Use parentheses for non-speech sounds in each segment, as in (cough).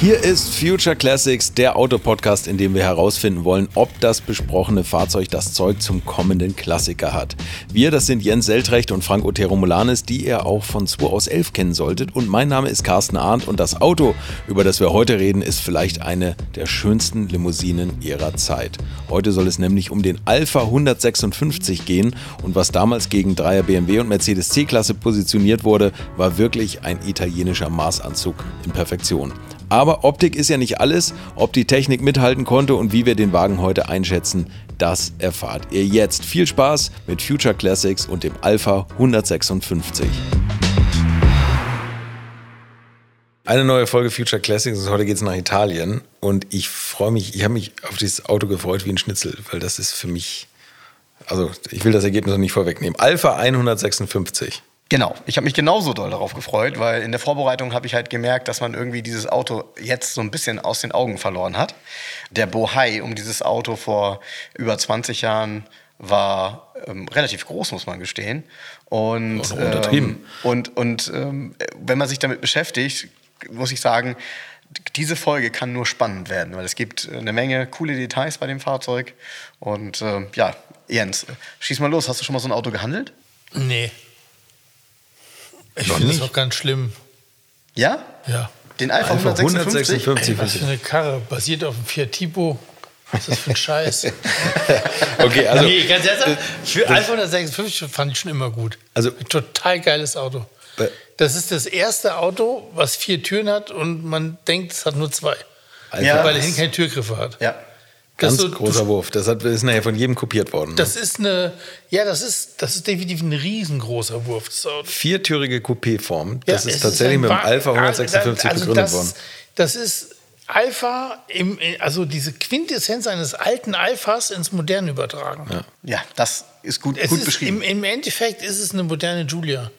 Hier ist Future Classics, der Autopodcast, in dem wir herausfinden wollen, ob das besprochene Fahrzeug das Zeug zum kommenden Klassiker hat. Wir, das sind Jens Seltrecht und Frank Otero Molanes, die ihr auch von 2 aus 11 kennen solltet. Und mein Name ist Carsten Arndt und das Auto, über das wir heute reden, ist vielleicht eine der schönsten Limousinen ihrer Zeit. Heute soll es nämlich um den Alpha 156 gehen und was damals gegen 3er BMW und Mercedes C-Klasse positioniert wurde, war wirklich ein italienischer Maßanzug in Perfektion. Aber Optik ist ja nicht alles. Ob die Technik mithalten konnte und wie wir den Wagen heute einschätzen, das erfahrt ihr jetzt. Viel Spaß mit Future Classics und dem Alpha 156. Eine neue Folge Future Classics und heute geht es nach Italien. Und ich freue mich, ich habe mich auf dieses Auto gefreut wie ein Schnitzel, weil das ist für mich, also ich will das Ergebnis noch nicht vorwegnehmen. Alpha 156. Genau, ich habe mich genauso doll darauf gefreut, weil in der Vorbereitung habe ich halt gemerkt, dass man irgendwie dieses Auto jetzt so ein bisschen aus den Augen verloren hat. Der Bohai um dieses Auto vor über 20 Jahren war ähm, relativ groß, muss man gestehen. Und, Auch noch untertrieben. Ähm, und, und ähm, wenn man sich damit beschäftigt, muss ich sagen, diese Folge kann nur spannend werden, weil es gibt eine Menge coole Details bei dem Fahrzeug. Und äh, ja, Jens, schieß mal los. Hast du schon mal so ein Auto gehandelt? Nee. Ich finde das auch ganz schlimm. Ja? Ja. Den Alpha, Alpha 156? 156. Ey, was für eine Karre. Basiert auf dem Fiat Tipo. Was ist das für ein Scheiß? (laughs) Okay, also nee, ganz ernsthaft. Für Alpha 156 fand ich schon immer gut. Also- Ein total geiles Auto. Das ist das erste Auto, was vier Türen hat und man denkt, es hat nur zwei. Alpha, Ja. Weil er hinten keine Türgriffe hat. Ja. Das ganz so- großer Wurf. Das hat, ist nachher von jedem kopiert worden. Ne? Das ist eine, ja, das ist, das ist definitiv ein riesengroßer Wurf. Viertürige Coupé-Form. Ja, Das ist es tatsächlich ein mit dem Alpha 156 also begründet das, worden. Das ist Alpha, im, also diese Quintessenz eines alten Alphas ins Moderne übertragen. Ja, das ist gut, Es gut ist, beschrieben. im, Im Endeffekt ist es eine moderne Julia.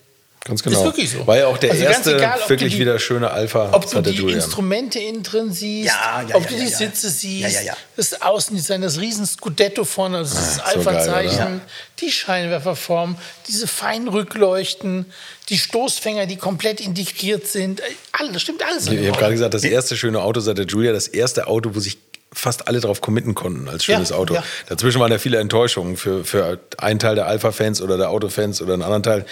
Ganz genau. wirklich so. War ja auch der Also erste egal, ob wirklich du die- wieder schöne Alpha Ob du die Julian. Instrumente innen drin siehst, Ja, ja, ob ja, du ja, die ja. Sitze siehst, Ja, ja, ja. das Außendesign, das riesen Scudetto vorne, also das Ah, so geil, Alpha-Zeichen, oder? die Scheinwerferform, diese feinen Rückleuchten, die Stoßfänger, die komplett integriert sind. Ey, Alles, das stimmt alles. Ich dem habe gerade gesagt, das erste schöne Auto seit der Julia, das erste Auto, wo sich fast alle drauf committen konnten als schönes Ja, Auto. ja. Dazwischen waren ja viele Enttäuschungen für, für einen Teil der Alpha-Fans oder der Autofans oder einen anderen Teil.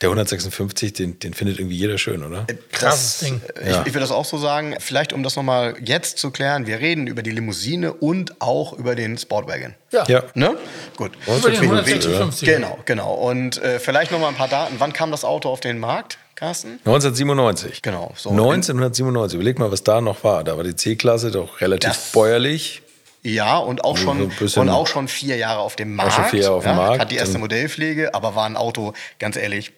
Der 156, den, den findet irgendwie jeder schön, oder? Krasses Ding. Ich, ich würde das auch so sagen. Vielleicht, um das nochmal jetzt zu klären, wir reden über die Limousine und auch über den Sportwagen. Ja. Ja. Ne? Gut. Über den Wie- 156. Genau, genau. Und äh, vielleicht nochmal ein paar Daten. Wann kam das Auto auf den Markt, Carsten? 1997. Genau, so. 1997. Überleg mal, was da noch war. Da war die C-Klasse doch relativ Das- bäuerlich. Ja, und auch, Also schon, so und auch schon vier Jahre auf dem Markt. schon vier Jahre auf dem ja, Markt. Hat die erste Modellpflege, aber war ein Auto, ganz ehrlich,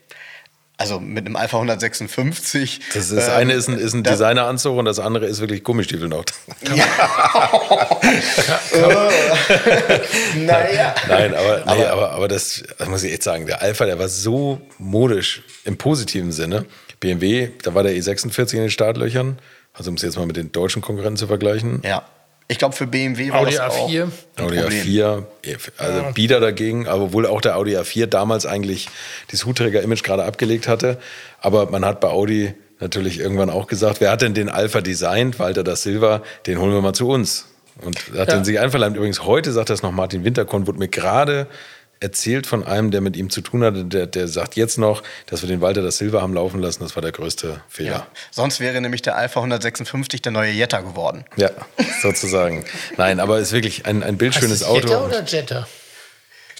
also mit einem Alpha 156. Das, ist, ähm, eine ist ein, ist ein das- Designeranzug und das andere ist wirklich Gummistiefel noch. (laughs) (laughs) naja. Nein, aber, nee, aber, aber das, das muss ich echt sagen, der Alpha, der war so modisch im positiven Sinne. BMW, da war der E46 in den Startlöchern, also um es jetzt mal mit den deutschen Konkurrenten zu vergleichen. Ja. Ich glaube, für BMW war Audi das auch A4. ein Audi Problem. A4, also Bieder dagegen, aber wohl auch der Audi A4 damals eigentlich das Hutträger-Image gerade abgelegt hatte. Aber man hat bei Audi natürlich irgendwann auch gesagt, wer hat denn den Alpha designt? Walter da Silva, den holen wir mal zu uns. Und hat Ja. den sich einverleibt. Übrigens, heute sagt das noch Martin Winterkorn, wurde mir gerade erzählt von einem, der mit ihm zu tun hatte, der, der sagt jetzt noch, dass wir den Walter da Silva haben laufen lassen. Das war der größte Fehler. Ja. Sonst wäre nämlich der Alpha 156 der neue Jetta geworden. Ja, sozusagen. Nein, aber es ist wirklich ein, ein bildschönes Heißt das Auto. Jetta oder Jetta?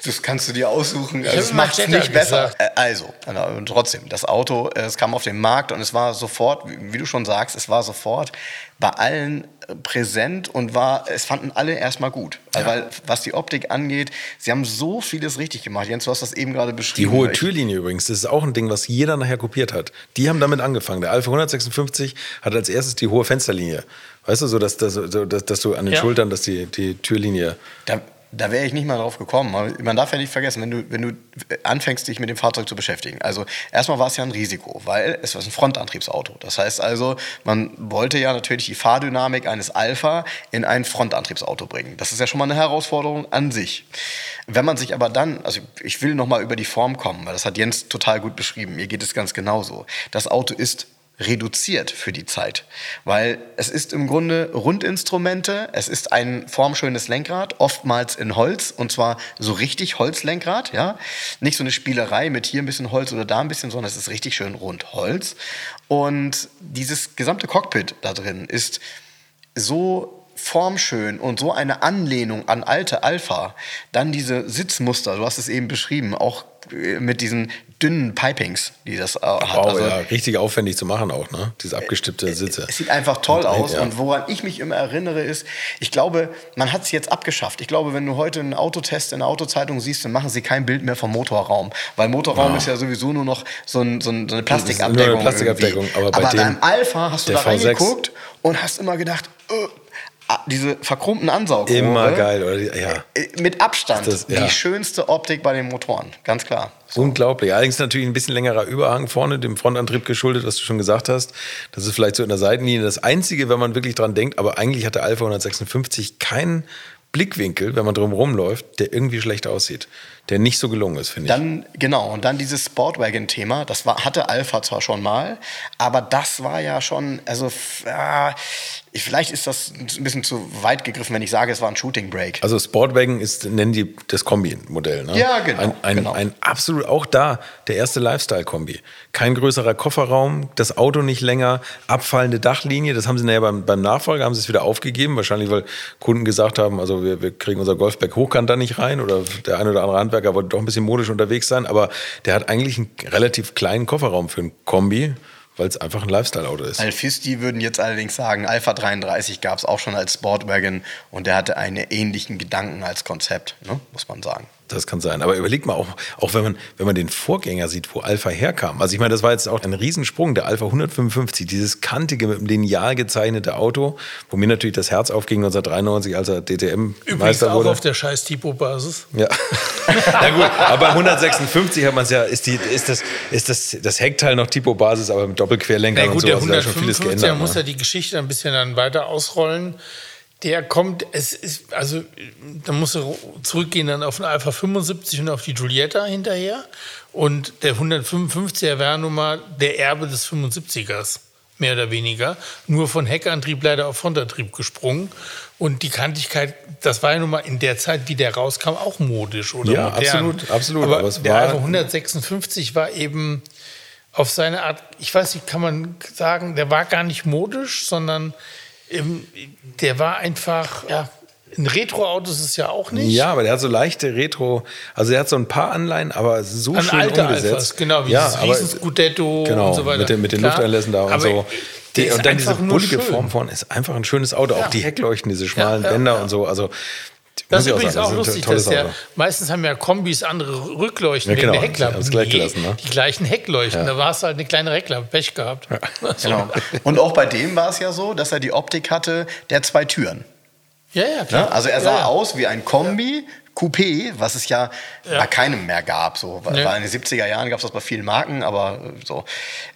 Das kannst du dir aussuchen. hab Das macht es nicht besser. gesagt. Äh, Also, und trotzdem, das Auto, äh, es kam auf den Markt und es war sofort, wie du schon sagst, es war sofort bei allen präsent und war, es fanden alle erstmal gut. Ja. Weil was die Optik angeht, sie haben so vieles richtig gemacht. Jens, du hast das eben gerade beschrieben. Die hohe Türlinie übrigens, das ist auch ein Ding, was jeder nachher kopiert hat. Die haben damit angefangen. Der Alpha 156 hat als erstes die hohe Fensterlinie. Weißt du, so dass, dass, dass, dass du an den ja. Schultern, dass die, die Türlinie. Da, da wäre ich nicht mal drauf gekommen. Man darf ja nicht vergessen, wenn du, wenn du anfängst, dich mit dem Fahrzeug zu beschäftigen. Also erstmal war es ja ein Risiko, weil es war ein Frontantriebsauto. Das heißt also, man wollte ja natürlich die Fahrdynamik eines Alpha in ein Frontantriebsauto bringen. Das ist ja schon mal eine Herausforderung an sich. Wenn man sich aber dann, also ich will noch mal über die Form kommen, weil das hat Jens total gut beschrieben. Mir geht es ganz genauso. Das Auto ist reduziert für die Zeit, weil es ist im Grunde Rundinstrumente, es ist ein formschönes Lenkrad, oftmals in Holz und zwar so richtig Holzlenkrad, ja, nicht so eine Spielerei mit hier ein bisschen Holz oder da ein bisschen, sondern es ist richtig schön rund Holz. Und dieses gesamte Cockpit da drin ist so formschön und so eine Anlehnung an alte Alpha, dann diese Sitzmuster, du hast es eben beschrieben, auch äh, mit diesen dünnen Pipings, die das äh, hat. Wow, also, ja, richtig aufwendig zu machen auch, ne? Diese abgestippte Sitze. Es sieht einfach toll und, aus. Ja. Und woran ich mich immer erinnere, ist, ich glaube, man hat es jetzt abgeschafft. Ich glaube, wenn du heute einen Autotest in der Autozeitung siehst, dann machen sie kein Bild mehr vom Motorraum. Weil Motorraum ja. ist ja sowieso nur noch so, ein, so, ein, so eine Plastikabdeckung. Eine Plastikabdeckung. Aber, bei aber dem, beim Alpha hast du da reingeguckt und hast immer gedacht, uh, diese verkrummten Ansaugrohre. Immer geil, oder? Ja. Äh, mit Abstand das, ja. die schönste Optik bei den Motoren, ganz klar. So. Unglaublich. Allerdings natürlich ein bisschen längerer Überhang vorne, dem Frontantrieb geschuldet, was du schon gesagt hast. Das ist vielleicht so in der Seitenlinie das Einzige, wenn man wirklich dran denkt. Aber eigentlich hat der Alpha 156 keinen Blickwinkel, wenn man drumherum läuft, der irgendwie schlecht aussieht der nicht so gelungen ist, finde ich. Dann, genau, und dann dieses Sportwagon-Thema, das war, hatte Alpha zwar schon mal, aber das war ja schon, also äh, vielleicht ist das ein bisschen zu weit gegriffen, wenn ich sage, es war ein Shooting Break. Also Sportwagon ist, nennen die das Kombi-Modell, ne? Ja, genau ein, ein, genau. ein absolut, auch da, der erste Lifestyle-Kombi. Kein größerer Kofferraum, das Auto nicht länger, abfallende Dachlinie, das haben sie nachher beim, beim Nachfolger, haben sie es wieder aufgegeben, wahrscheinlich weil Kunden gesagt haben, also wir, wir kriegen unser Golfback hochkant da nicht rein oder der eine oder andere Handwerker Handwerker wollte doch ein bisschen modisch unterwegs sein, aber der hat eigentlich einen relativ kleinen Kofferraum für ein Kombi weil es einfach ein Lifestyle-Auto ist. Alfisti würden jetzt allerdings sagen, Alpha 33 gab es auch schon als Sportwagon und der hatte einen ähnlichen Gedanken als Konzept, ne? muss man sagen. Das kann sein. Aber überleg mal, auch, auch wenn, man, wenn man den Vorgänger sieht, wo Alpha herkam. Also ich meine, das war jetzt auch ein Riesensprung, der Alpha 155, dieses kantige, mit dem Lineal gezeichnete Auto, wo mir natürlich das Herz aufging 1993, als er DTM-Meister wurde. auch auf der scheiß Tipo-Basis. Ja. (laughs) Na gut, aber bei 156 hat man es ja, ist, die, ist, das, ist das, das Heckteil noch Tipo-Basis, aber mit Doppelquerlenker Na gut, und so. Der 155 schon vieles geändert. Der muss ne? ja die Geschichte ein bisschen dann weiter ausrollen der kommt, es ist, also da muss er zurückgehen dann auf den Alpha 75 und auf die Giulietta hinterher. Und der 155er wäre nun mal der Erbe des 75ers, mehr oder weniger. Nur von Heckantrieb leider auf Frontantrieb gesprungen. Und die Kantigkeit, das war ja nun mal in der Zeit, wie der rauskam, auch modisch oder ja, modern. absolut, absolut. Aber, Aber der Alpha 156 war eben auf seine Art, ich weiß nicht, kann man sagen, der war gar nicht modisch, sondern der war einfach, ja, ein Retro-Auto ist es ja auch nicht. Ja, aber der hat so leichte Retro, also er hat so ein paar Anleihen, aber so An schön alte umgesetzt. Alphas, genau, wie ja, das riesen Scudetto genau, und so weiter. Mit den, mit den Lufteinlässen da und so. Die, und dann diese bullige Form von ist einfach ein schönes Auto. Ja. Auch die Heckleuchten, diese schmalen ja, Bänder und so. Also das ist übrigens auch, auch lustig, dass der, meistens haben ja Kombis andere Rückleuchten ja, genau, wegen der Heckklappen. Nee, gelassen, ne? Die gleichen Heckleuchten, ja. da war es halt eine kleine Heckklappe, Pech gehabt. Ja. (laughs) Genau. Und auch bei dem war es ja so, dass er die Optik hatte der zwei Türen. Ja, ja, klar. Also er sah aus wie ein Kombi, Coupé, was es ja, ja, bei keinem mehr gab. So. Nee. Weil in den 70er Jahren gab es das bei vielen Marken, aber äh, so.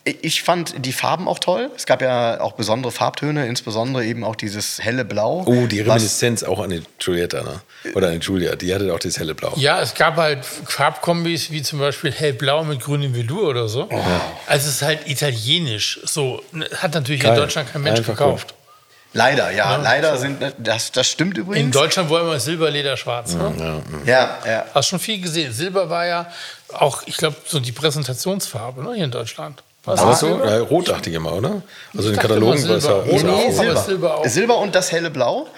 Ich fand die Farben auch toll. Es gab ja auch besondere Farbtöne, insbesondere eben auch dieses helle Blau. Oh, die Reminiszenz auch an die Giulietta, ne? Oder an die Julia, die hatte auch dieses helle Blau. Ja, es gab halt Farbkombis wie zum Beispiel hellblau mit grünem Velour oder so. Oh. Also es ist halt italienisch. So hat natürlich Geil. in Deutschland kein Mensch Einfach gekauft. Cool. Leider, ja, ja leider sind das, das stimmt übrigens. In Deutschland wollen wir Silber, Leder, Schwarz. Ne? Ja, ja. ja, Hast schon viel gesehen. Silber war ja auch, ich glaube, so die Präsentationsfarbe ne, hier in Deutschland. Was aber so? Ja, rot dachte ich immer, oder? Also in den Katalogen war es ja rot. Nee, Silber. Silber, auch. Silber und das helle Blau.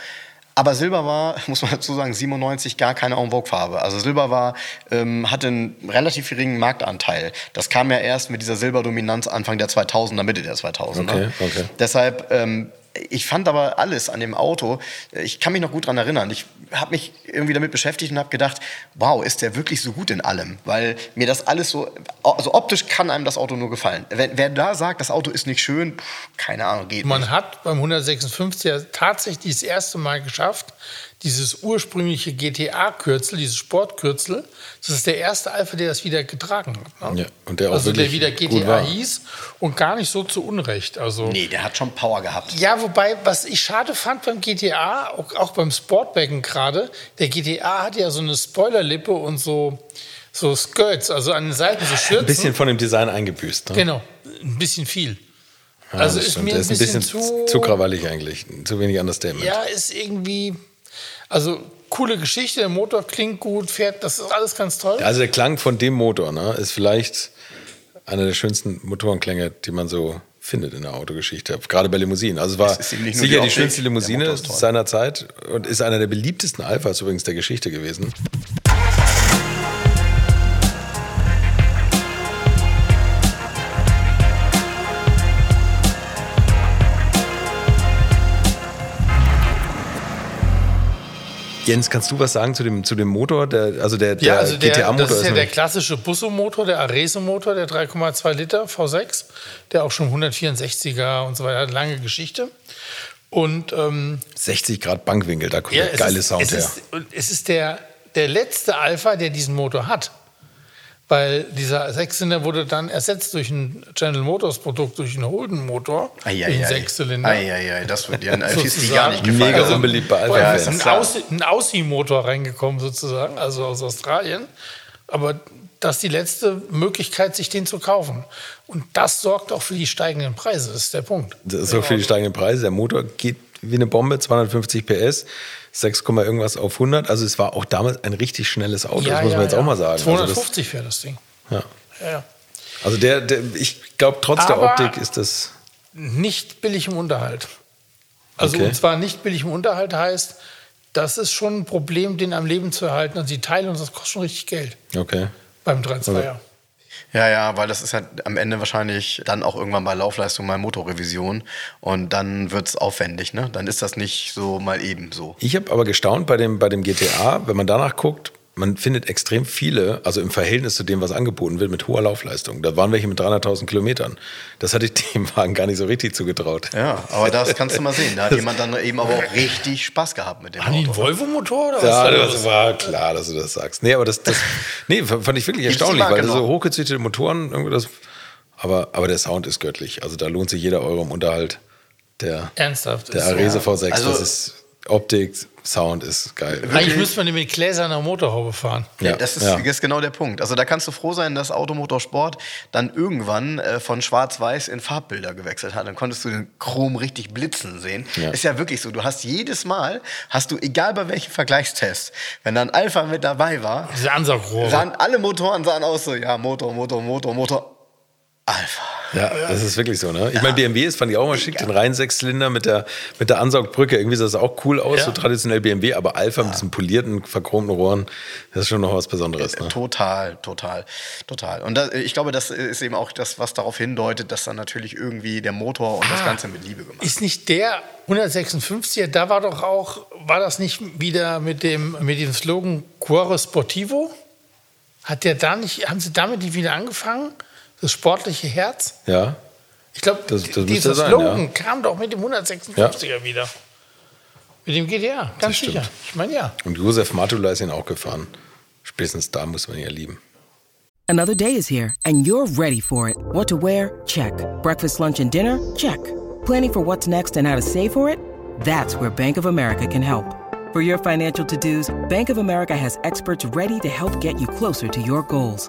Aber Silber war, (laughs) muss man dazu sagen, 97 gar keine En Vogue-Farbe. Also Silber war, ähm, hatte einen relativ geringen Marktanteil. Das kam ja erst mit dieser Silberdominanz Anfang der 2000er, Mitte der 2000er. Okay, okay. Deshalb ähm, ich fand aber alles an dem Auto, ich kann mich noch gut daran erinnern. Ich habe mich irgendwie damit beschäftigt und habe gedacht, wow, ist der wirklich so gut in allem? Weil mir das alles so, also optisch kann einem das Auto nur gefallen. Wer, wer da sagt, das Auto ist nicht schön, pff, keine Ahnung, geht Man nicht. hat beim 156er tatsächlich das erste Mal geschafft, dieses ursprüngliche GTA-Kürzel, dieses Sportkürzel, das ist der erste Alpha, der das wieder getragen hat. Ne? Ja, und der auch also der wieder. GTA hieß und gar nicht so zu Unrecht. Also Nee, der hat schon Power gehabt. Ja, wobei, was ich schade fand beim GTA, auch, auch beim Sportwagen gerade, der GTA hat ja so eine Spoilerlippe und so, so Skirts, also an den Seiten so Schürzen. Ein bisschen von dem Design eingebüßt. Ne? Genau, ein bisschen viel. Ja, also ist stimmt. mir Der ein bisschen, zu, zu krawallig eigentlich. Zu wenig Understatement. Ja, ist irgendwie, also coole Geschichte, der Motor klingt gut, fährt, das ist alles ganz toll. Also der Klang von dem Motor ne, ist vielleicht einer der schönsten Motorenklänge, die man so findet in der Autogeschichte, gerade bei Limousinen. Also es war Es sicher die die, schönste Limousine seiner Zeit und ist einer der beliebtesten Alphas übrigens der Geschichte gewesen. Jens, kannst du was sagen zu dem, zu dem Motor? Der, also der, der Ja, also der, GTA-Motor das ist ja der klassische Busso-Motor, der Arese-Motor, der 3,2 Liter V6, der auch schon 164er und so weiter hat, lange Geschichte. Und ähm, 60 Grad Bankwinkel, da kommt ja, der geile ist, Sound es her. Ist, es ist der, der letzte Alpha, der diesen Motor hat. Weil dieser Sechszylinder wurde dann ersetzt durch ein General Motors Produkt, durch einen Holden-Motor, durch einen Sechszylinder. Eieiei, das wird dir ein gar nicht gefallen. Mega unbeliebt bei Vorher Alpha. ist ja, ein. Aussie- ein Aussie-Motor reingekommen sozusagen, also aus Australien. Aber das ist die letzte Möglichkeit, sich den zu kaufen. Und das sorgt auch für die steigenden Preise, das ist der Punkt. Das ist so für die steigenden Preise. Der Motor geht wie eine Bombe, 250 PS, 6, Komma irgendwas auf 100. Also es war auch damals ein richtig schnelles Auto, das muss man jetzt auch mal sagen. Also, das, 250 fährt das Ding. ja. Ja, ja. also der, der, ich glaube, trotz der Aber- Optik ist das. Nicht billig im Unterhalt. Also Okay. und zwar nicht billig im Unterhalt heißt, das ist schon ein Problem, den am Leben zu erhalten. Also die Teile und das kostet schon richtig Geld Okay. beim 3.2er. Ja, ja, weil das ist halt am Ende wahrscheinlich dann auch irgendwann bei Laufleistung mal Motorrevision und dann wird es aufwendig, ne? Dann ist das nicht so mal eben so. Ich habe aber gestaunt bei dem, bei dem GTA, wenn man danach guckt, man findet extrem viele, also im Verhältnis zu dem, was angeboten wird, mit hoher Laufleistung. Da waren welche mit 300.000 Kilometern. Das hatte ich (laughs) dem Wagen gar nicht so richtig zugetraut. Ja, aber das kannst du mal sehen. Da hat jemand dann eben aber auch richtig Spaß gehabt mit dem Haben Auto. Volvo-Motor oder was? Ja, war das war klar, dass du das sagst. Nee, aber das, das nee, fand ich wirklich erstaunlich, weil so hochgezüchtete Motoren, irgendwie das, aber, aber der Sound ist göttlich. Also da lohnt sich jeder Euro im Unterhalt. Der, Ernsthaft. der. Arese V6, Also- das ist Optik, Sound ist geil. Eigentlich müsste man den mit gläserner Motorhaube fahren. Ja, das, ist, ja. das ist genau der Punkt. Also da kannst du froh sein, dass Automotorsport dann irgendwann äh, von Schwarz-Weiß in Farbbilder gewechselt hat. Dann konntest du den Chrom richtig blitzen sehen. Ja. Ist ja wirklich so. Du hast jedes Mal, hast du, egal bei welchem Vergleichstest, wenn dann Alpha mit dabei war, Diese Ansaugrohre. sahen alle Motoren sahen aus so, ja, Motor, Motor, Motor, Motor. Alpha. Ja, das ist wirklich so, ne? Ich meine, BMW ist, fand ich auch mal schick, den reinen Sechszylinder mit der, mit der Ansaugbrücke. Irgendwie sah das auch cool aus, Ja. so traditionell BMW, aber Alpha mit diesen polierten, verchromten Rohren, das ist schon noch was Besonderes, ne? Total, total, total. Und das, ich glaube, das ist eben auch das, was darauf hindeutet, dass dann natürlich irgendwie der Motor und Ah. das Ganze mit Liebe gemacht Ist nicht der 156er, da war doch auch, war das nicht wieder mit dem, mit dem Slogan Cuore Sportivo? Hat der da nicht, haben sie damit nicht wieder angefangen? Das sportliche Herz? Ja. Ich glaube, Das- das müsste dieser sein, Slogan kam doch mit dem 156er wieder. Mit dem GDA, ganz stimmt. sicher. Ich meine ja. Und Josef Matula ist ihn auch gefahren. Spätestens da muss man ihn ja lieben. Another day is here, and you're ready for it. What to wear? Check. Breakfast, lunch, and dinner? Check. Planning for what's next and how to save for it? That's where Bank of America can help. For your financial to dos, Bank of America has experts ready to help get you closer to your goals.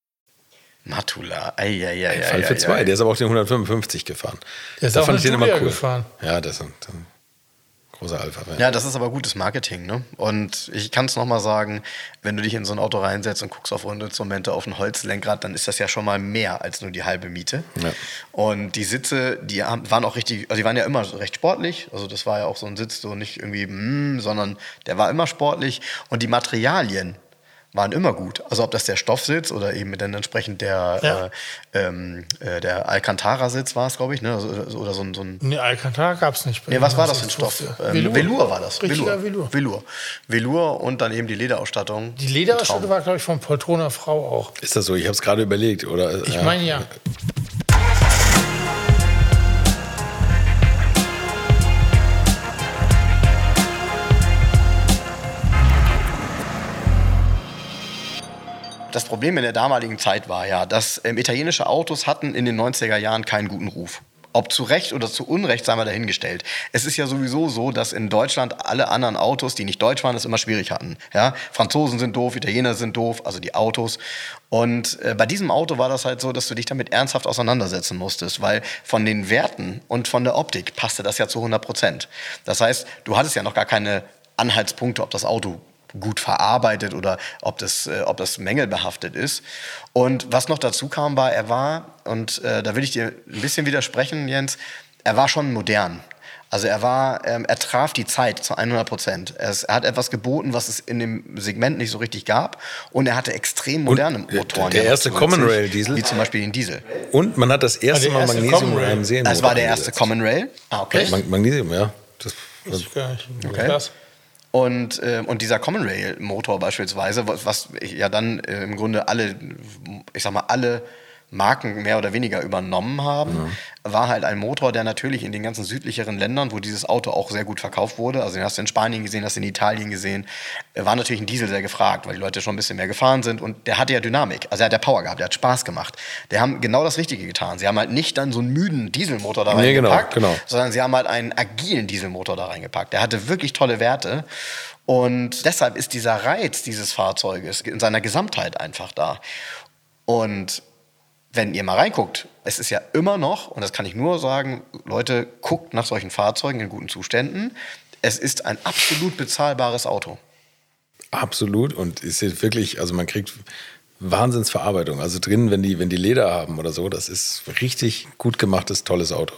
Matula, eieiei. Fall für zwei. Der ist aber auch den 155 gefahren. Der ist Da auch fand ich den immer cool. gefahren. Ja, das ist ein, ein großer Alpha-Fan. Ja, das ist aber gutes Marketing, ne? Und ich kann es nochmal sagen, wenn du dich in so ein Auto reinsetzt und guckst auf Rundinstrumente, auf ein Holzlenkrad, dann ist das ja schon mal mehr als nur die halbe Miete. Ja. Und die Sitze, die waren auch richtig, also die waren ja immer recht sportlich. Also das war ja auch so ein Sitz, so nicht irgendwie, mm, sondern der war immer sportlich. Und die Materialien waren immer gut. Also ob das der Stoffsitz oder eben dann entsprechend der, Ja. äh, ähm, äh, der Alcantara-Sitz war es, glaube ich, ne? Also, oder so ein, so ein Nee, Alcantara gab es nicht. bei Nee, was war das für ein. Stoff? Ähm, Velour. Velour. war das. Richtiger Velour. Velour. Velour und dann eben die Lederausstattung. Die Lederausstattung war, glaube ich, von Poltroner Frau auch. Ist das so? Ich habe es gerade überlegt. Oder, Ich meine ja. Das Problem in der damaligen Zeit war ja, dass ähm, italienische Autos hatten in den 90er Jahren keinen guten Ruf. Ob zu Recht oder zu Unrecht, sei mal dahingestellt. Es ist ja sowieso so, dass in Deutschland alle anderen Autos, die nicht deutsch waren, es immer schwierig hatten. Ja? Franzosen sind doof, Italiener sind doof, also die Autos. Und äh, bei diesem Auto war das halt so, dass du dich damit ernsthaft auseinandersetzen musstest, weil von den Werten und von der Optik passte das ja zu 100 Prozent. Das heißt, du hattest ja noch gar keine Anhaltspunkte, ob das Auto gut verarbeitet oder ob das, äh, ob das mängelbehaftet ist. Und was noch dazu kam, war, er war, und äh, da will ich dir ein bisschen widersprechen, Jens, er war schon modern. Also er war, ähm, er traf die Zeit zu 100 Prozent. Er, er hat etwas geboten, was es in dem Segment nicht so richtig gab. Und er hatte extrem moderne der- Motoren. der noch erste Common Rail Diesel? Wie zum Beispiel den Diesel. Und man hat das erste der Mal erste Magnesium Rail. im Serienmotor Das war der erste. Common Rail. Ah, okay. Mag Magnesium, ja. Das, Weiß ich gar nicht. Okay. Und, äh, und dieser Common Rail Motor beispielsweise, was, was ja dann äh, im Grunde alle, ich sag mal, alle Marken mehr oder weniger übernommen haben, war halt ein Motor, der natürlich in den ganzen südlicheren Ländern, wo dieses Auto auch sehr gut verkauft wurde, also den hast du in Spanien gesehen, hast du in Italien gesehen, äh, war natürlich ein Diesel sehr gefragt, weil die Leute schon ein bisschen mehr gefahren sind und der hatte ja Dynamik, also er hat ja Power gehabt, der hat Spaß gemacht. Der haben genau das Richtige getan. Sie haben halt nicht dann so einen müden Dieselmotor da Nee, genau, reingepackt, genau. sondern sie haben halt einen agilen Dieselmotor da reingepackt. Der hatte wirklich tolle Werte. Und deshalb ist dieser Reiz dieses Fahrzeuges in seiner Gesamtheit einfach da. Und wenn ihr mal reinguckt, es ist ja immer noch, und das kann ich nur sagen, Leute, guckt nach solchen Fahrzeugen in guten Zuständen. Es ist ein absolut bezahlbares Auto. Absolut. Und ist wirklich, also man kriegt Wahnsinnsverarbeitung. Also drin, wenn die, wenn die Leder haben oder so, das ist richtig gut gemachtes, tolles Auto.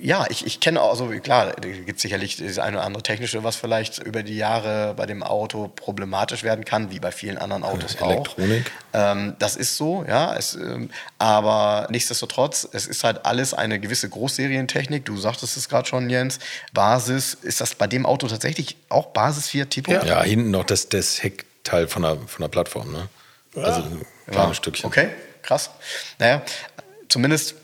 Ja, ich, ich kenne auch, also klar, gibt sicherlich das eine oder andere technische, was vielleicht über die Jahre bei dem Auto problematisch werden kann, wie bei vielen anderen Autos auch. Elektronik. Ähm, das ist so, ja. Es, ähm, aber nichtsdestotrotz, es ist halt alles eine gewisse Großserientechnik. Du sagtest es gerade schon, Jens. Basis, ist das bei dem Auto tatsächlich auch Basis 4 Tipo? Ja. Ja, hinten noch das, das Heckteil von der, von der Plattform, ne? Also ein kleines Stückchen. Okay, krass. Naja, zumindest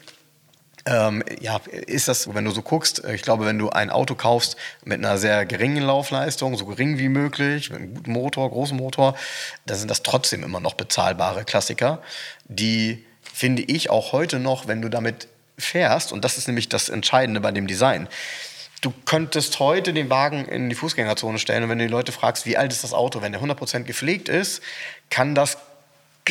ähm, ja, ist das, wenn du so guckst, ich glaube, wenn du ein Auto kaufst mit einer sehr geringen Laufleistung, so gering wie möglich, mit einem guten Motor, großen Motor, dann sind das trotzdem immer noch bezahlbare Klassiker, die finde ich auch heute noch, wenn du damit fährst, und das ist nämlich das Entscheidende bei dem Design, Du könntest heute den Wagen in die Fußgängerzone stellen und wenn du die Leute fragst, wie alt ist das Auto, wenn der 100% gepflegt ist, kann das,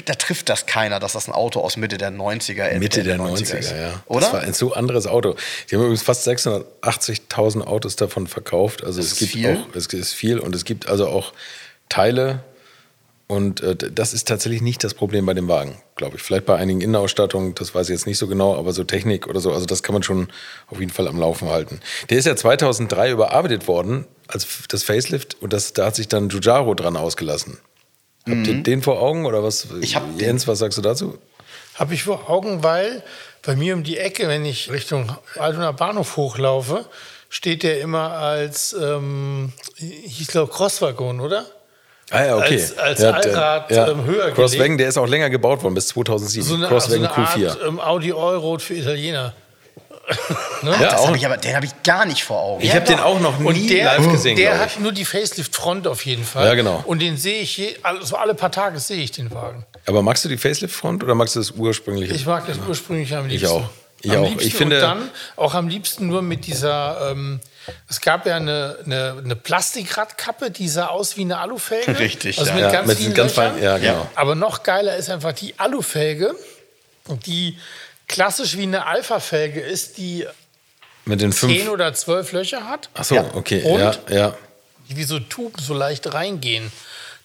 da trifft das keiner, dass das ein Auto aus Mitte der 90er, Ende Mitte der 90er 90er, ist. ja. Oder? Das war ein so anderes Auto. Die haben übrigens fast 680.000 Autos davon verkauft. Also Das es gibt viel. auch, es ist viel und es gibt also auch Teile. Und äh, das ist tatsächlich nicht das Problem bei dem Wagen, glaube ich. Vielleicht bei einigen Innenausstattungen, das weiß ich jetzt nicht so genau, aber so Technik oder so, also das kann man schon auf jeden Fall am Laufen halten. Der ist ja 2003 überarbeitet worden als das Facelift und das, da hat sich dann Giugiaro dran ausgelassen. Habt ihr den vor Augen oder was? Mhm. Ich hab den. Jens, was sagst du dazu? Habe ich vor Augen, weil bei mir um die Ecke, wenn ich Richtung Altona Bahnhof hochlaufe, steht der immer als, ähm, ich glaube, Crosswaggon, oder? Ah ja, okay. als, als ja, Allrad der, ja. ähm, höher Crosswagen, gelegt. der ist auch länger gebaut worden, bis 2007. So eine, Crosswagen so eine Q4. Art ähm, Audi Allroad für Italiener. Ja, Das auch, hab ich aber, den habe ich gar nicht vor Augen. ich Ja, habe den auch noch Und nie der, live gesehen, Der hat ich. nur die Facelift-Front auf jeden Fall. Ja, genau. Und den sehe ich, je, also alle paar Tage sehe ich den Wagen. Aber magst du die Facelift-Front oder magst du das ursprüngliche? Ich mag das ursprünglich am Ich liebsten. auch. Ich am auch. Liebsten Ich finde- und dann auch am liebsten nur mit dieser. Ähm, es gab ja eine, eine, eine Plastikradkappe, die sah aus wie eine Alufelge. Richtig, Also ja. mit Ja, ganz mit vielen ganz Löchern. feinen- ja, genau. Aber noch geiler ist einfach die Alufelge, die klassisch wie eine Alpha-Felge ist, die Mit den fünf. zehn oder zwölf Löcher hat. Ach so, Ja. okay. Und? Ja, ja. die wie so Tuben so leicht reingehen.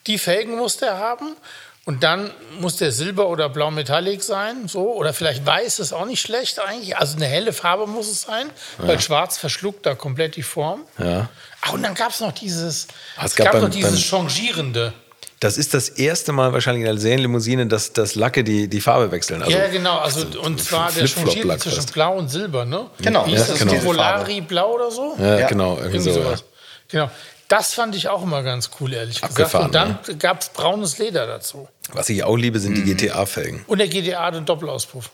Die Felgen muss der haben und dann muss der Silber oder Blau Metallic sein, so oder vielleicht Weiß ist auch nicht schlecht eigentlich. Also eine helle Farbe muss es sein, weil Schwarz verschluckt da komplett die Form. Ja. Ah, und dann gab es noch dieses, es es gab gab beim- noch dieses beim- Changierende. Das ist das erste Mal wahrscheinlich in einer Serienlimousine, dass das Lacke die, die Farbe wechseln. Also, ja, genau. Also, und zwar der changiert zwischen. Blau und Silber, ne? Genau, Wie ja, ist das? genau. Volari Blau oder so? Ja, Ja. genau. Irgendwie Irgendwie so, sowas. Genau. Das fand ich auch immer ganz cool, ehrlich gesagt. Abgefahren, Und dann gab es braunes Leder dazu. ja. Was ich auch liebe, sind die Mhm. GTA-Felgen Und der GDA hat einen Doppelauspuff.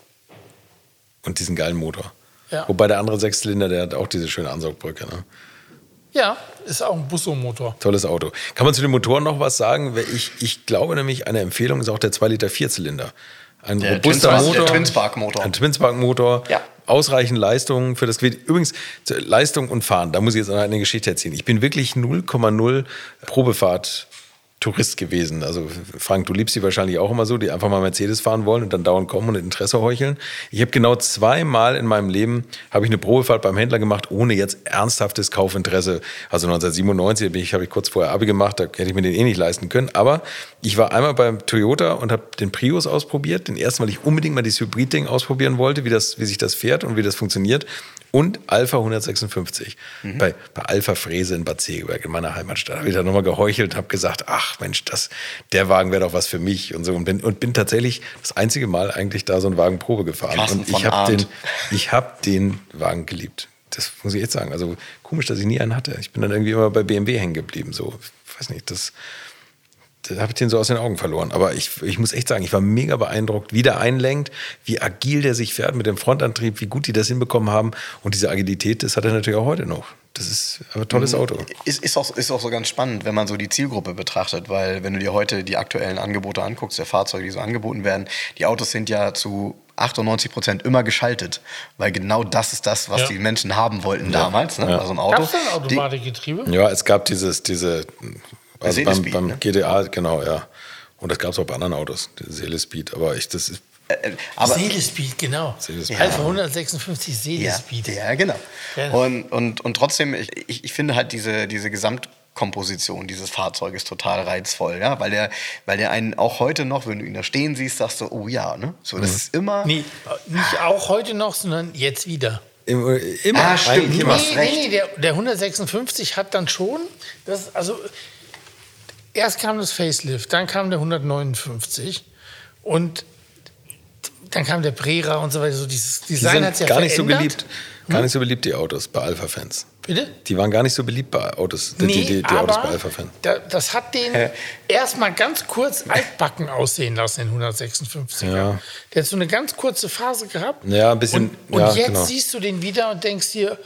und diesen geilen Motor. Ja. Wobei der andere Sechszylinder, der hat auch diese schöne Ansaugbrücke. Ne? Ja, ist auch ein Busso-Motor. Tolles Auto. Kann man zu den Motoren noch was sagen? Ich, ich glaube nämlich, eine Empfehlung ist auch der 2 Liter Vierzylinder. Ein Der robuster Twinspark- Motor. der Twinspark-Motor. Ein Twinspark-Motor. Ja. Ausreichend Leistung für das Gewicht. Übrigens, Leistung und Fahren, da muss ich jetzt noch eine Geschichte erzählen. Ich bin wirklich 0,0 Probefahrt. Tourist gewesen. Also Frank, du liebst die wahrscheinlich auch immer so, die einfach mal Mercedes fahren wollen und dann dauernd kommen und Interesse heucheln. Ich habe genau zweimal in meinem Leben habe ich eine Probefahrt beim Händler gemacht, ohne jetzt ernsthaftes Kaufinteresse. Also 1997 bin ich, habe ich kurz vorher Abi gemacht, da hätte ich mir den eh nicht leisten können. Aber ich war einmal beim Toyota und habe den Prius ausprobiert. Den ersten, weil ich unbedingt mal dieses Hybrid-Ding ausprobieren wollte, wie, das, wie sich das fährt und wie das funktioniert. Und Alpha 156 bei, bei Alpha Frese in Bad Segeberg in meiner Heimatstadt. Habe ich da nochmal geheuchelt und habe gesagt, ach Mensch, das, der Wagen wäre doch was für mich und so. Und bin, und bin tatsächlich das einzige Mal eigentlich da so einen Wagen Probe gefahren. Carsten und ich habe den, ich den Wagen geliebt. Das muss ich jetzt sagen. Also komisch, dass ich nie einen hatte. Ich bin dann irgendwie immer bei BMW hängen geblieben. So, ich weiß nicht, das, da habe ich den so aus den Augen verloren. Aber ich, ich muss echt sagen, ich war mega beeindruckt, wie der einlenkt, wie agil der sich fährt mit dem Frontantrieb, wie gut die das hinbekommen haben. Und diese Agilität, das hat er natürlich auch heute noch. Das ist aber ein tolles Auto. Ist, ist, auch, ist auch so ganz spannend, wenn man so die Zielgruppe betrachtet, weil wenn du dir heute die aktuellen Angebote anguckst, der Fahrzeuge, die so angeboten werden, die Autos sind ja zu 98 Prozent immer geschaltet, weil genau das ist das, was Ja. die Menschen haben wollten damals. Ne? Ja. Also ein Auto. Gab es die- Automatikgetriebe? Ja, es gab dieses, diese, also beim, beim ne? GDA, genau, ja. Und das gab es auch bei anderen Autos, die Seele Speed. Aber ich, das ist, äh, äh, aber, Seelespeed, genau. Seelespeed. Alpha 156 Ja, Seelespeed. ja, genau. Ja. Und, und, und trotzdem, ich, ich, ich finde halt diese, diese Gesamtkomposition dieses Fahrzeuges total reizvoll, ja, weil der, weil der einen auch heute noch, wenn du ihn da stehen siehst, sagst du, oh ja, ne? So, das ist immer. Nee, nicht auch heute noch, sondern jetzt wieder. immer, immer Ah, stimmt, nee, recht. nee, nee, der, der 156 hat dann schon, das, also erst kam das Facelift, dann kam der 159 und dann kam der Brera und so weiter. So dieses Die Design sind hat ja gar nicht so verändert. beliebt. Gar nicht so beliebt, die Autos bei Alpha-Fans. Bitte? Die waren gar nicht so beliebt bei Autos, die, Nee, die, die Autos aber bei Alpha-Fans. da, das hat den erstmal ganz kurz altbacken aussehen lassen, den 156er. Ja. Der hat so eine ganz kurze Phase gehabt. Ja, ein bisschen, Und, und ja, jetzt genau. siehst du den wieder und denkst dir,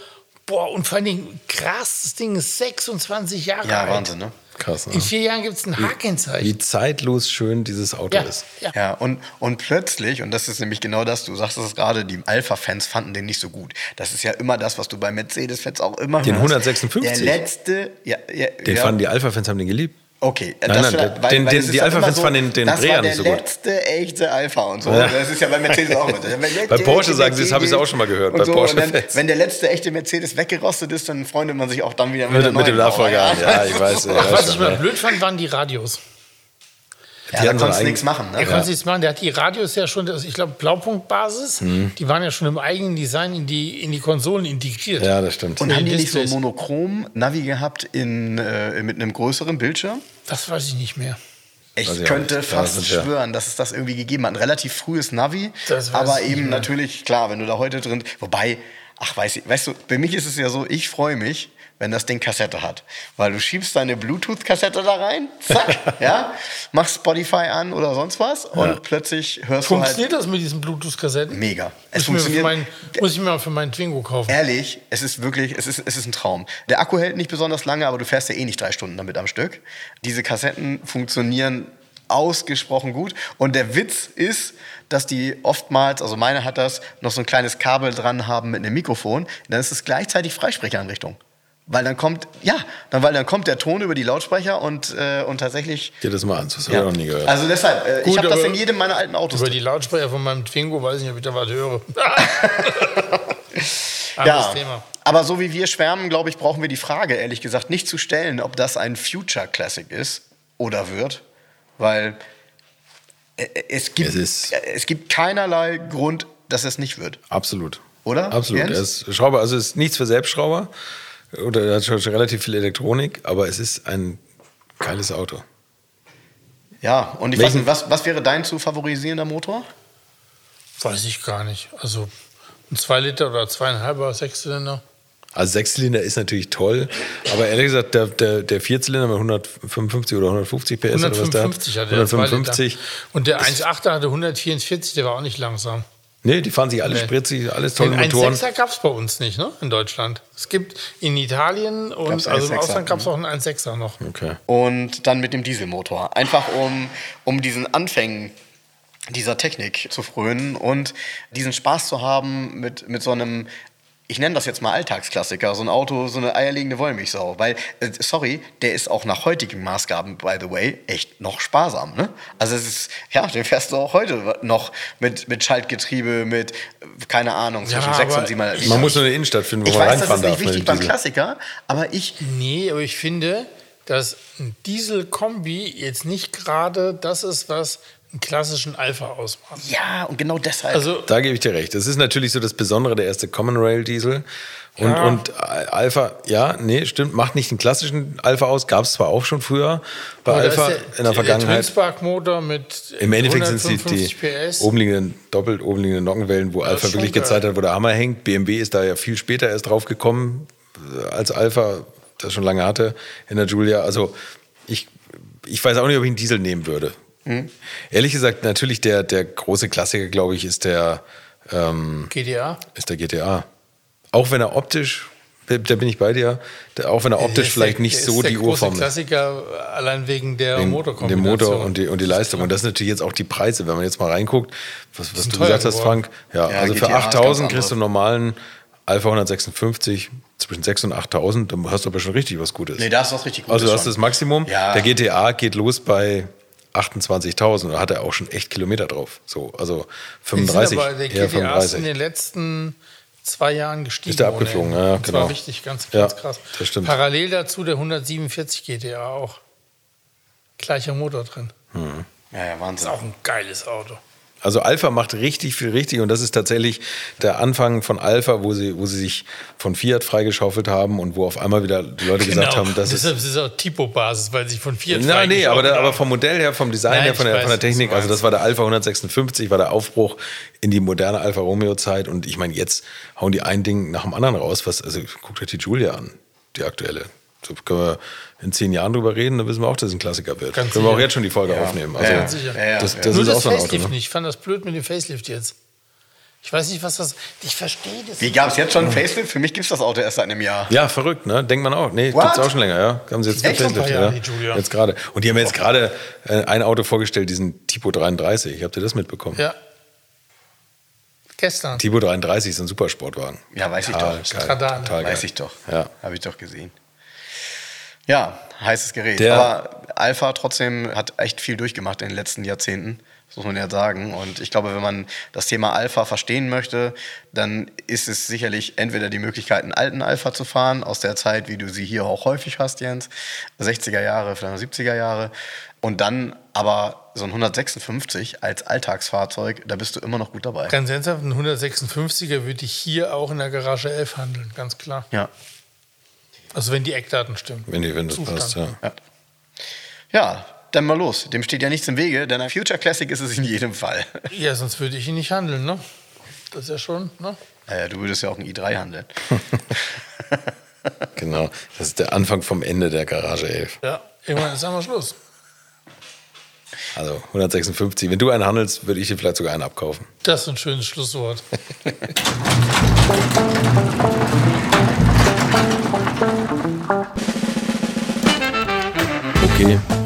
boah, und vor allen Dingen krass, das Ding ist 26 Jahre Ja, alt. Wahnsinn, ne? Krass, ne? In vier Jahren gibt es ein H-Kennzeichen. Wie zeitlos schön dieses Auto Ja, ist. ja. Ja, und, und plötzlich, und das ist nämlich genau das, du sagst es gerade, die Alpha-Fans fanden den nicht so gut. Das ist ja immer das, was du bei Mercedes-Fans auch immer Den hörst. 156? Der letzte, ja, ja, Den ja. fanden die Alpha-Fans haben den geliebt. Okay, Nein, das nein, vielleicht- den- den- es ist die Alpha-Fans immer fanden den- den das war nicht so der gut. letzte echte Alpha und so. Ja. Das ist ja bei Mercedes auch immer. (laughs) Bei Porsche sagen sie, das habe ich auch schon mal gehört, Und bei so, Porsche und dann, wenn der letzte echte Mercedes weggerostet ist, dann freundet man sich auch dann wieder Mit, der mit dem neuen Nachfolger an. Ja, ich weiß. Ach, was ich mal blöd fand, waren die Radios. Ja, da konntest du nichts machen. Ne? Er konnte nichts machen. Der hat die Radios ja schon, ich glaube, Blaupunktbasis. Mhm. Die waren ja schon im eigenen Design in die, in die Konsolen integriert. Ja, das stimmt. Und haben die nicht so Displays. monochrom-Navi gehabt in, äh, mit einem größeren Bildschirm? Das weiß ich nicht mehr. Ich auch könnte. Da fast schwören, dass es das irgendwie gegeben hat. Ein relativ frühes Navi, Das weiß aber ich nicht eben natürlich, klar, wenn du da heute drin. Wobei, ach, weiß ich, weißt du, bei mich ist es ja so, ich freue mich, wenn das Ding Kassette hat. Weil du schiebst deine Bluetooth-Kassette da rein, zack, (laughs) ja, machst Spotify an oder sonst was und plötzlich hörst Funktioniert du halt. das mit diesen Bluetooth-Kassetten? Mega. Es Muss ich, mir für funktioniert. meinen, muss ich mir mal für meinen Twingo kaufen. Ehrlich, es ist wirklich, es ist, es ist ein Traum. Der Akku hält nicht besonders lange, aber du fährst ja eh nicht drei Stunden damit am Stück. Diese Kassetten funktionieren ausgesprochen gut. Und der Witz ist, dass die oftmals, also meine hat das, noch so ein kleines Kabel dran haben mit einem Mikrofon. Dann ist es gleichzeitig Freisprecheinrichtung. Weil dann kommt, ja, dann, weil dann kommt der Ton über die Lautsprecher und, äh, und tatsächlich. Dir das mal an, das habe ich noch nie gehört. Also deshalb, äh, ich Gut, habe das in jedem meiner alten Autos. Über die Lautsprecher von meinem Twingo weiß ich nicht, ob ich da was höre. (laughs) Ja, Thema. aber so wie wir schwärmen, glaube ich, brauchen wir die Frage, ehrlich gesagt, nicht zu stellen, ob das ein Future Classic ist oder wird, weil äh, es gibt, Es ist- äh, es gibt keinerlei Grund, dass es nicht wird. Absolut. Oder? Absolut. Er Jens? ist Schrauber, also es ist nichts für Selbstschrauber. Oder er hat schon relativ viel Elektronik, aber es ist ein geiles Auto. Ja, und ich Welchen- weiß nicht, was, was wäre dein zu favorisierender Motor? Weiß ich gar nicht. Also ein 2 Liter oder zweieinhalber Sechszylinder. Also Sechszylinder ist natürlich toll, aber ehrlich gesagt, der, der, der Vierzylinder mit 155 oder 150 PS oder was der hat, 155 hatte der 2 155. Liter. Und der 1,8er hatte 144, der war auch nicht langsam. Nee, die fahren sich alle Nee. spritzig, alles tolle Den Motoren. 1,6er gab es bei uns nicht, ne? In Deutschland. Es gibt in Italien und Gab's also im 1,6er, Ausland gab es auch einen 1,6er noch. Okay. Und dann mit dem Dieselmotor. Einfach um, um diesen Anfängen dieser Technik zu frönen und diesen Spaß zu haben mit, mit so einem, ich nenne das jetzt mal Alltagsklassiker, so ein Auto, so eine eierlegende Wollmilchsau. Weil, äh, sorry, der ist auch nach heutigen Maßgaben, by the way, echt noch sparsam. Ne? Also es ist, ja, den fährst du auch heute noch mit, mit Schaltgetriebe, mit, keine Ahnung, zwischen Ja, sechs und sieben Mal. Man muss nur eine Innenstadt finden, wo ich man weiß, das reinfahren ist nicht darf. mit wichtig beim. Klassiker, aber ich Nee, aber ich finde, dass ein Diesel-Kombi jetzt nicht gerade das ist, was einen klassischen Alpha ausmacht. Ja, und genau deshalb. Also Da gebe ich dir recht. Das ist natürlich so das Besondere, der erste Common Rail Diesel. Und, Ja. und Alpha, ja, nee, stimmt, macht nicht den klassischen Alpha aus, gab es zwar auch schon früher bei da Alpha ist in der Der Vergangenheit. Twinspark-Motor mit Im Endeffekt sind es die, 155 die PS. obenliegenden, doppelt obenliegenden Nockenwellen, wo ist Alpha wirklich geil. gezeigt hat, wo der Hammer hängt. BMW ist da ja viel später erst drauf gekommen, äh, als Alpha das schon lange hatte in der Giulia. Also ich, ich weiß auch nicht, ob ich einen Diesel nehmen würde. Hm? Ehrlich gesagt, natürlich der, der große Klassiker, glaube ich, ist der, ähm, GDA. ist der GTA. Auch wenn er optisch, da bin ich bei dir, der, auch wenn er Der optisch ist vielleicht der, nicht der so ist der die große Urform ist. Klassiker allein wegen der Den, den Motorkombination. Motor und die, und die Leistung. Und das sind natürlich jetzt auch die Preise, wenn man jetzt mal reinguckt, was, was du gesagt hast, geworden. Frank. Ja, Ja, also für GTA ist ganz 8000 kriegst du einen normalen Alpha 156 zwischen 6 und 8000, dann hast du aber schon richtig was Gutes. nee, da ist was richtig Gutes also du hast schon. das Maximum. Ja. Der GTA geht los bei 28.000. Da hat er auch schon echt Kilometer drauf. So, also Die sind 35, aber der eher GTA ist in 35. den letzten zwei Jahren gestiegen. Ist der abgeflogen, ja, Das genau. war wichtig, ganz, Ja, ganz krass. das stimmt. Parallel dazu der 147 GTA auch. Gleicher Motor drin. Ja, ja, Ist Wahnsinn. auch ein geiles Auto. Also Alpha macht richtig viel richtig und das ist tatsächlich der Anfang von Alpha, wo sie, wo sie sich von Fiat freigeschaufelt haben und wo auf einmal wieder die Leute (laughs) gesagt haben, das ist Genau. Deshalb ist es auch Tipo-Basis, weil sich von Fiat Nein, nee, aber, der, freigeschaufelt aber vom Modell her, vom Design Nein, her, von der, von der weiß, was du Technik, also das war der Alpha 156, war der Aufbruch in die moderne Alfa Romeo Zeit und ich meine, jetzt hauen die ein Ding nach dem anderen raus, was, also guckt euch die Julia an, die aktuelle. So können wir in zehn Jahren drüber reden, dann wissen wir auch, dass es ein Klassiker wird. Ganz können wir auch sicher. jetzt schon die Folge aufnehmen. Also, Ja, ja. sicher. Ja, ja, das, ja. das Nur ist das auch so ein Auto. Facelift Ne? nicht. Ich fand das blöd mit dem Facelift jetzt. Ich weiß nicht, was das. Ich verstehe das. Wie gab es jetzt schon ein Facelift? Für mich gibt es das Auto erst seit einem Jahr. Ja, verrückt, ne? Denkt man auch. Nee, What? gibt's auch schon länger, ja. Haben sie jetzt? Facelift, ein Jahre, ja. die Giulia. Jetzt gerade. Und die haben jetzt gerade äh, ein Auto vorgestellt, diesen Tipo 33. Habt ihr das mitbekommen? Ja. Gestern. Tipo 33 ist ein Supersportwagen. Ja, weiß ich doch. geil, total geil. Weiß ich doch. Ja. Habe ich doch gesehen. Ja, heißes Gerät. Der- Aber Alpha trotzdem hat echt viel durchgemacht in den letzten Jahrzehnten. Das muss man ja sagen. Und ich glaube, wenn man das Thema Alpha verstehen möchte, dann ist es sicherlich entweder die Möglichkeit, einen alten Alpha zu fahren, aus der Zeit, wie du sie hier auch häufig hast, Jens, 60er Jahre, vielleicht 70er Jahre. Und dann aber so ein 156 als Alltagsfahrzeug, da bist du immer noch gut dabei. Ganz ernsthaft, ein 156er würde ich hier auch in der Garage 11 handeln, ganz klar. Ja. Also wenn die Eckdaten stimmen. Wenn, die, wenn das Zustand. passt, ja. Ja. ja, dann mal los. Dem steht ja nichts im Wege, denn ein Future Classic ist es in jedem Fall. (laughs) Ja, sonst würde ich ihn nicht handeln, ne? Das ist ja schon, ne? Naja, du würdest ja auch ein i3 handeln. (laughs) Genau, das ist der Anfang vom Ende der Garage 11. Ja, irgendwann ist einmal Schluss. Also 156. Wenn du einen handelst, würde ich dir vielleicht sogar einen abkaufen. Das ist ein schönes Schlusswort. (laughs)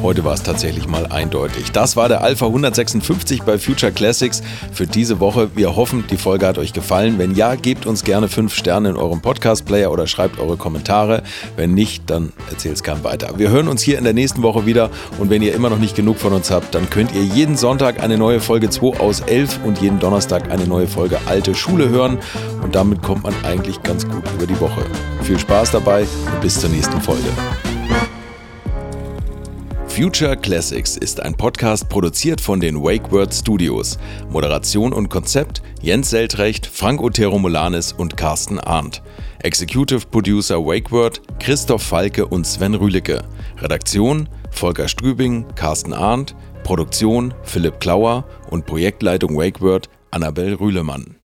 heute war es tatsächlich mal eindeutig. Das war der Alpha 156 bei Future Classics für diese Woche. Wir hoffen, die Folge hat euch gefallen. Wenn ja, gebt uns gerne 5 Sterne in eurem Podcast-Player oder schreibt eure Kommentare. Wenn nicht, dann erzählt es keinem weiter. Wir hören uns hier in der nächsten Woche wieder und wenn ihr immer noch nicht genug von uns habt, dann könnt ihr jeden Sonntag eine neue Folge 2 aus 11 und jeden Donnerstag eine neue Folge Alte Schule hören und damit kommt man eigentlich ganz gut über die Woche. Viel Spaß dabei und bis zur nächsten Folge. Future Classics ist ein Podcast produziert von den WakeWord Studios. Moderation und Konzept Jens Seltrecht, Frank Otero Molanis und Carsten Arndt. Executive Producer WakeWord Christoph Falke und Sven Rühlicke. Redaktion Volker Strübing, Carsten Arndt. Produktion Philipp Klauer und Projektleitung WakeWord Annabel Rühlemann.